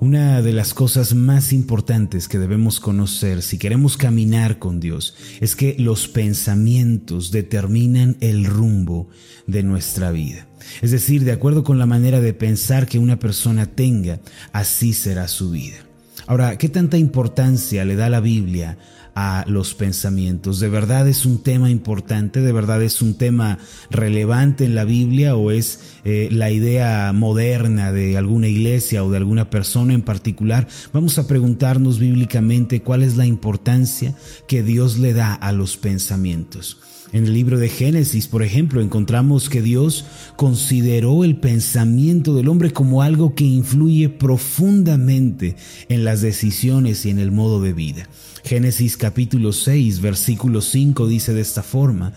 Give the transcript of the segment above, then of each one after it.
Una de las cosas más importantes que debemos conocer si queremos caminar con Dios es que los pensamientos determinan el rumbo de nuestra vida. Es decir, de acuerdo con la manera de pensar que una persona tenga, así será su vida. Ahora, ¿qué tanta importancia le da la Biblia a los pensamientos. ¿De verdad es un tema importante? ¿De verdad es un tema relevante en la Biblia o es eh, la idea moderna de alguna iglesia o de alguna persona en particular? Vamos a preguntarnos bíblicamente cuál es la importancia que Dios le da a los pensamientos. En el libro de Génesis, por ejemplo, encontramos que Dios consideró el pensamiento del hombre como algo que influye profundamente en las decisiones y en el modo de vida. Génesis capítulo 6, versículo 5 dice de esta forma,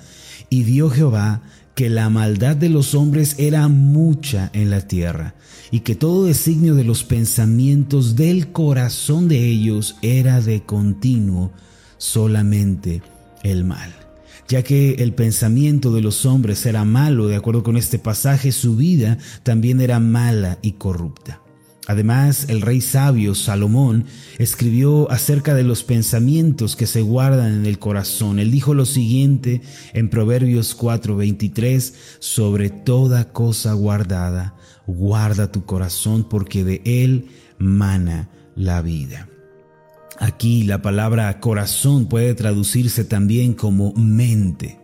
y vio Jehová que la maldad de los hombres era mucha en la tierra, y que todo designio de los pensamientos del corazón de ellos era de continuo solamente el mal. Ya que el pensamiento de los hombres era malo, de acuerdo con este pasaje, su vida también era mala y corrupta. Además, el rey sabio Salomón escribió acerca de los pensamientos que se guardan en el corazón. Él dijo lo siguiente en Proverbios 4:23, sobre toda cosa guardada, guarda tu corazón porque de él mana la vida. Aquí la palabra corazón puede traducirse también como mente.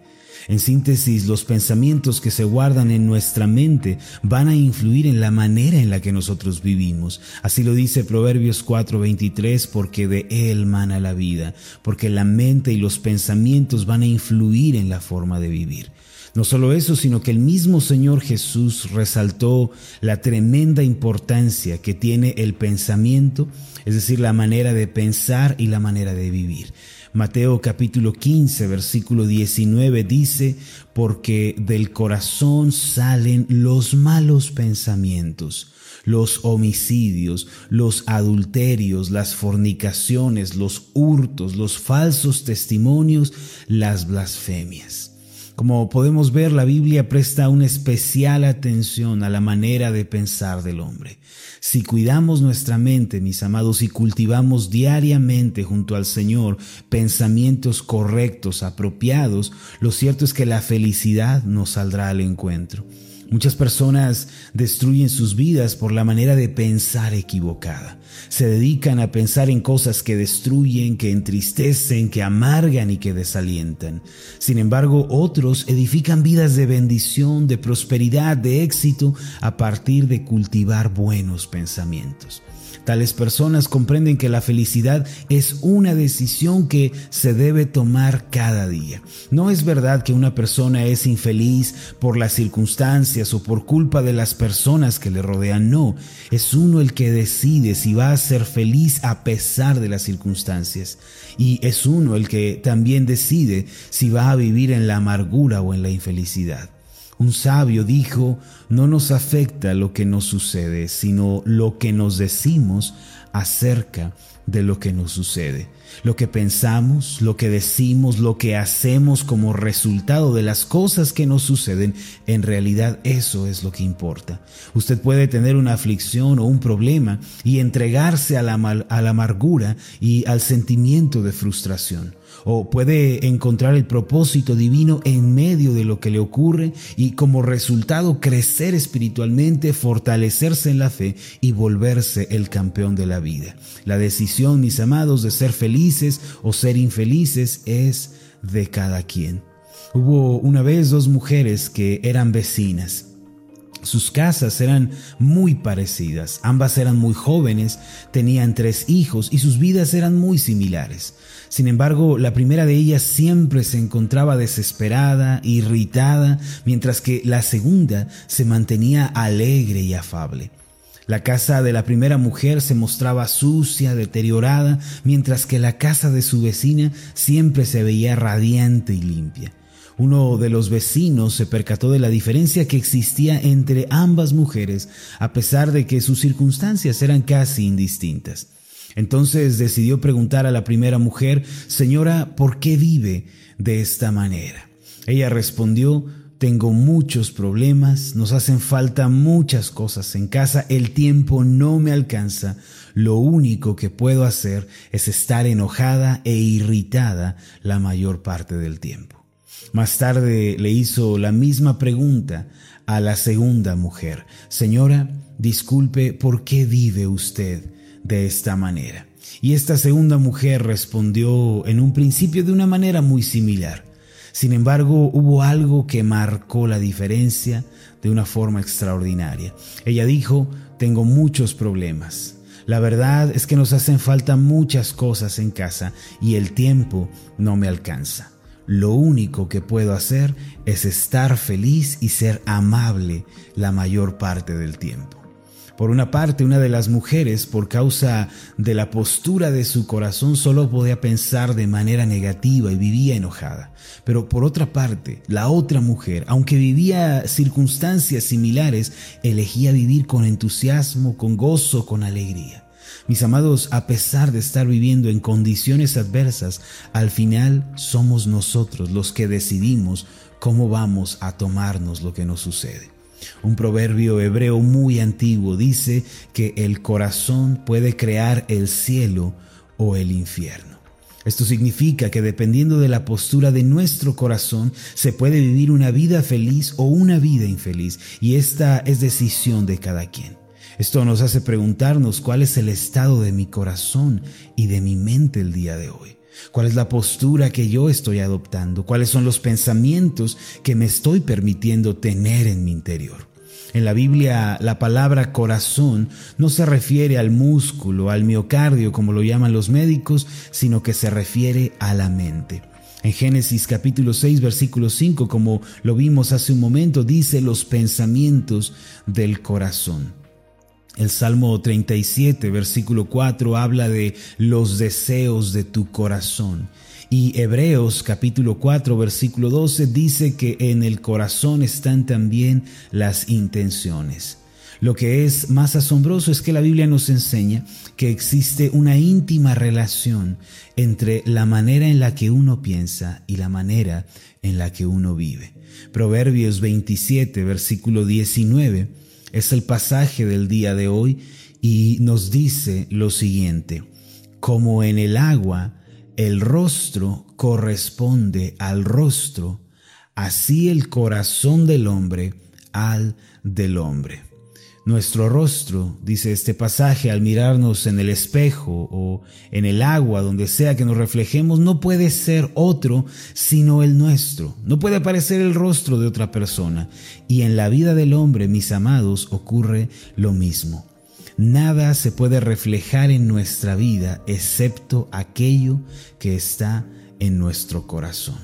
En síntesis, los pensamientos que se guardan en nuestra mente van a influir en la manera en la que nosotros vivimos. Así lo dice Proverbios 4:23, porque de él mana la vida, porque la mente y los pensamientos van a influir en la forma de vivir. No solo eso, sino que el mismo Señor Jesús resaltó la tremenda importancia que tiene el pensamiento, es decir, la manera de pensar y la manera de vivir. Mateo capítulo 15, versículo 19 dice, porque del corazón salen los malos pensamientos, los homicidios, los adulterios, las fornicaciones, los hurtos, los falsos testimonios, las blasfemias. Como podemos ver, la Biblia presta una especial atención a la manera de pensar del hombre. Si cuidamos nuestra mente, mis amados, y cultivamos diariamente junto al Señor pensamientos correctos, apropiados, lo cierto es que la felicidad nos saldrá al encuentro. Muchas personas destruyen sus vidas por la manera de pensar equivocada. Se dedican a pensar en cosas que destruyen, que entristecen, que amargan y que desalientan. Sin embargo, otros edifican vidas de bendición, de prosperidad, de éxito a partir de cultivar buenos pensamientos. Tales personas comprenden que la felicidad es una decisión que se debe tomar cada día. No es verdad que una persona es infeliz por las circunstancias o por culpa de las personas que le rodean. No, es uno el que decide si va a ser feliz a pesar de las circunstancias. Y es uno el que también decide si va a vivir en la amargura o en la infelicidad. Un sabio dijo, no nos afecta lo que nos sucede, sino lo que nos decimos acerca de lo que nos sucede. Lo que pensamos, lo que decimos, lo que hacemos como resultado de las cosas que nos suceden, en realidad eso es lo que importa. Usted puede tener una aflicción o un problema y entregarse a la, amargura y al sentimiento de frustración o puede encontrar el propósito divino en medio de lo que le ocurre y como resultado crecer espiritualmente, fortalecerse en la fe y volverse el campeón de la vida. La decisión, mis amados, de ser felices o ser infelices es de cada quien. Hubo una vez dos mujeres que eran vecinas. Sus casas eran muy parecidas, ambas eran muy jóvenes, tenían tres hijos y sus vidas eran muy similares. Sin embargo, la primera de ellas siempre se encontraba desesperada, irritada, mientras que la segunda se mantenía alegre y afable. La casa de la primera mujer se mostraba sucia, deteriorada, mientras que la casa de su vecina siempre se veía radiante y limpia. Uno de los vecinos se percató de la diferencia que existía entre ambas mujeres, a pesar de que sus circunstancias eran casi indistintas. Entonces decidió preguntar a la primera mujer, Señora, ¿por qué vive de esta manera? Ella respondió, tengo muchos problemas, nos hacen falta muchas cosas en casa, el tiempo no me alcanza, lo único que puedo hacer es estar enojada e irritada la mayor parte del tiempo. Más tarde le hizo la misma pregunta a la segunda mujer. Señora, disculpe, ¿por qué vive usted de esta manera? Y esta segunda mujer respondió en un principio de una manera muy similar. Sin embargo, hubo algo que marcó la diferencia de una forma extraordinaria. Ella dijo, tengo muchos problemas. La verdad es que nos hacen falta muchas cosas en casa y el tiempo no me alcanza. Lo único que puedo hacer es estar feliz y ser amable la mayor parte del tiempo. Por una parte, una de las mujeres, por causa de la postura de su corazón, solo podía pensar de manera negativa y vivía enojada. Pero por otra parte, la otra mujer, aunque vivía circunstancias similares, elegía vivir con entusiasmo, con gozo, con alegría. Mis amados, a pesar de estar viviendo en condiciones adversas, al final somos nosotros los que decidimos cómo vamos a tomarnos lo que nos sucede. Un proverbio hebreo muy antiguo dice que el corazón puede crear el cielo o el infierno. Esto significa que dependiendo de la postura de nuestro corazón se puede vivir una vida feliz o una vida infeliz y esta es decisión de cada quien. Esto nos hace preguntarnos cuál es el estado de mi corazón y de mi mente el día de hoy. ¿Cuál es la postura que yo estoy adoptando? ¿Cuáles son los pensamientos que me estoy permitiendo tener en mi interior? En la Biblia la palabra corazón no se refiere al músculo, al miocardio, como lo llaman los médicos, sino que se refiere a la mente. En Génesis capítulo 6 versículo 5, como lo vimos hace un momento, dice los pensamientos del corazón. El Salmo 37, versículo 4, habla de los deseos de tu corazón. Y Hebreos capítulo 4, versículo 12 dice que en el corazón están también las intenciones. Lo que es más asombroso es que la Biblia nos enseña que existe una íntima relación entre la manera en la que uno piensa y la manera en la que uno vive. Proverbios 27, versículo 19 es el pasaje del día de hoy y nos dice lo siguiente, como en el agua el rostro corresponde al rostro, así el corazón del hombre al del hombre. Nuestro rostro, dice este pasaje, al mirarnos en el espejo o en el agua, donde sea que nos reflejemos, no puede ser otro sino el nuestro. No puede aparecer el rostro de otra persona. Y en la vida del hombre, mis amados, ocurre lo mismo. Nada se puede reflejar en nuestra vida excepto aquello que está en nuestro corazón.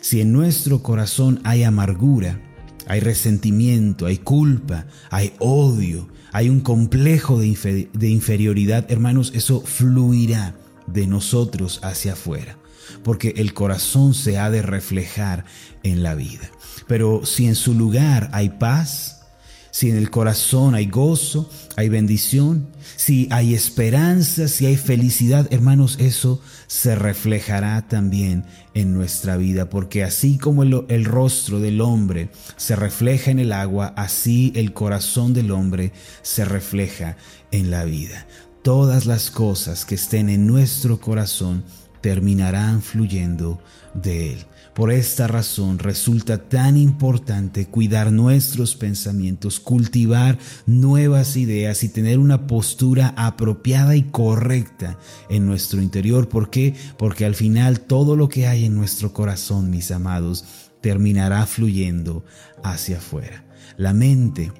Si en nuestro corazón hay amargura, hay resentimiento, hay culpa, hay odio, hay un complejo de, inferioridad, hermanos, eso fluirá de nosotros hacia afuera, porque el corazón se ha de reflejar en la vida. Pero si en su lugar hay paz, si en el corazón hay gozo, hay bendición, si hay esperanza, si hay felicidad, hermanos, eso se reflejará también en nuestra vida, porque así como el, rostro del hombre se refleja en el agua, así el corazón del hombre se refleja en la vida. Todas las cosas que estén en nuestro corazón terminarán fluyendo de él. Por esta razón resulta tan importante cuidar nuestros pensamientos, cultivar nuevas ideas y tener una postura apropiada y correcta en nuestro interior. ¿Por qué? Porque al final todo lo que hay en nuestro corazón, mis amados, terminará fluyendo hacia afuera. La mente,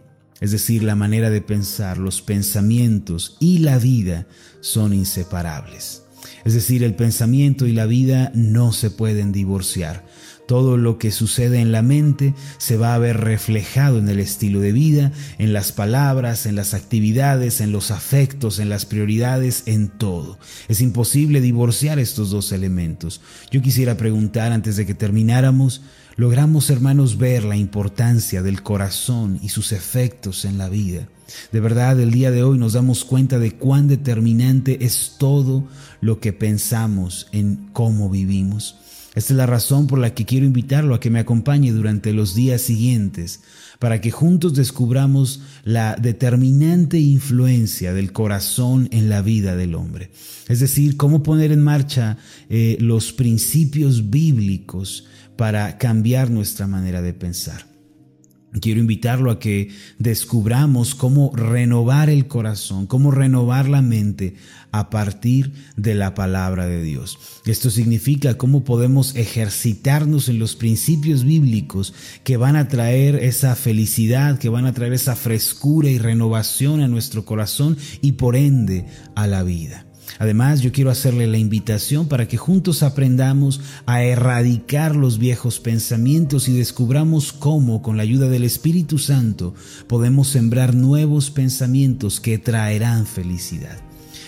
es decir, la manera de pensar, los pensamientos y la vida son inseparables. Es decir, el pensamiento y la vida no se pueden divorciar. Todo lo que sucede en la mente se va a ver reflejado en el estilo de vida, en las palabras, en las actividades, en los afectos, en las prioridades, en todo. Es imposible divorciar estos dos elementos. Yo quisiera preguntar antes de que termináramos, logramos hermanos ver la importancia del corazón y sus efectos en la vida. De verdad, el día de hoy nos damos cuenta de cuán determinante es todo lo que pensamos en cómo vivimos. Esta es la razón por la que quiero invitarlo a que me acompañe durante los días siguientes, para que juntos descubramos la determinante influencia del corazón en la vida del hombre. Es decir, cómo poner en marcha eh, los principios bíblicos para cambiar nuestra manera de pensar. Quiero invitarlo a que descubramos cómo renovar el corazón, cómo renovar la mente a partir de la palabra de Dios. Esto significa cómo podemos ejercitarnos en los principios bíblicos que van a traer esa felicidad, que van a traer esa frescura y renovación a nuestro corazón y por ende a la vida. Además, yo quiero hacerle la invitación para que juntos aprendamos a erradicar los viejos pensamientos y descubramos cómo, con la ayuda del Espíritu Santo, podemos sembrar nuevos pensamientos que traerán felicidad.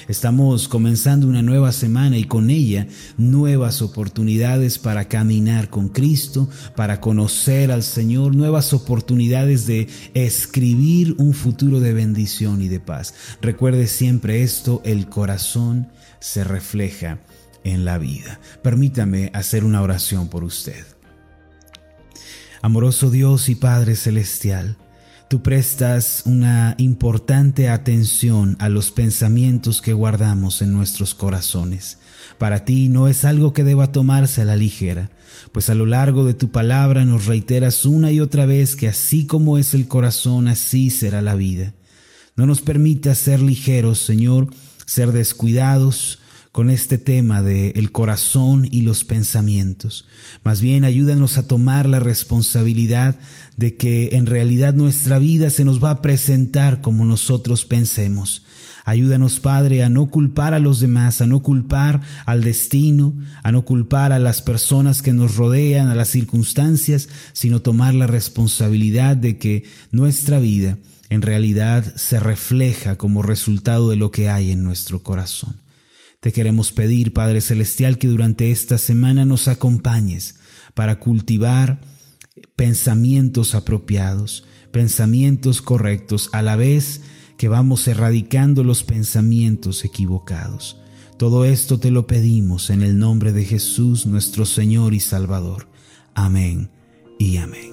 Estamos comenzando una nueva semana y con ella nuevas oportunidades para caminar con Cristo, para conocer al Señor, nuevas oportunidades de escribir un futuro de bendición y de paz. Recuerde siempre esto, el corazón se refleja en la vida. Permítame hacer una oración por usted. Amoroso Dios y Padre Celestial, tú prestas una importante atención a los pensamientos que guardamos en nuestros corazones. Para ti no es algo que deba tomarse a la ligera, pues a lo largo de tu palabra nos reiteras una y otra vez que así como es el corazón, así será la vida. No nos permitas ser ligeros, Señor, ser descuidados, con este tema de el corazón y los pensamientos. Más bien ayúdanos a tomar la responsabilidad de que en realidad nuestra vida se nos va a presentar como nosotros pensemos. Ayúdanos, Padre, a no culpar a los demás, a no culpar al destino, a no culpar a las personas que nos rodean, a las circunstancias, sino tomar la responsabilidad de que nuestra vida en realidad se refleja como resultado de lo que hay en nuestro corazón. Te queremos pedir, Padre Celestial, que durante esta semana nos acompañes para cultivar pensamientos apropiados, pensamientos correctos, a la vez que vamos erradicando los pensamientos equivocados. Todo esto te lo pedimos en el nombre de Jesús, nuestro Señor y Salvador. Amén y amén.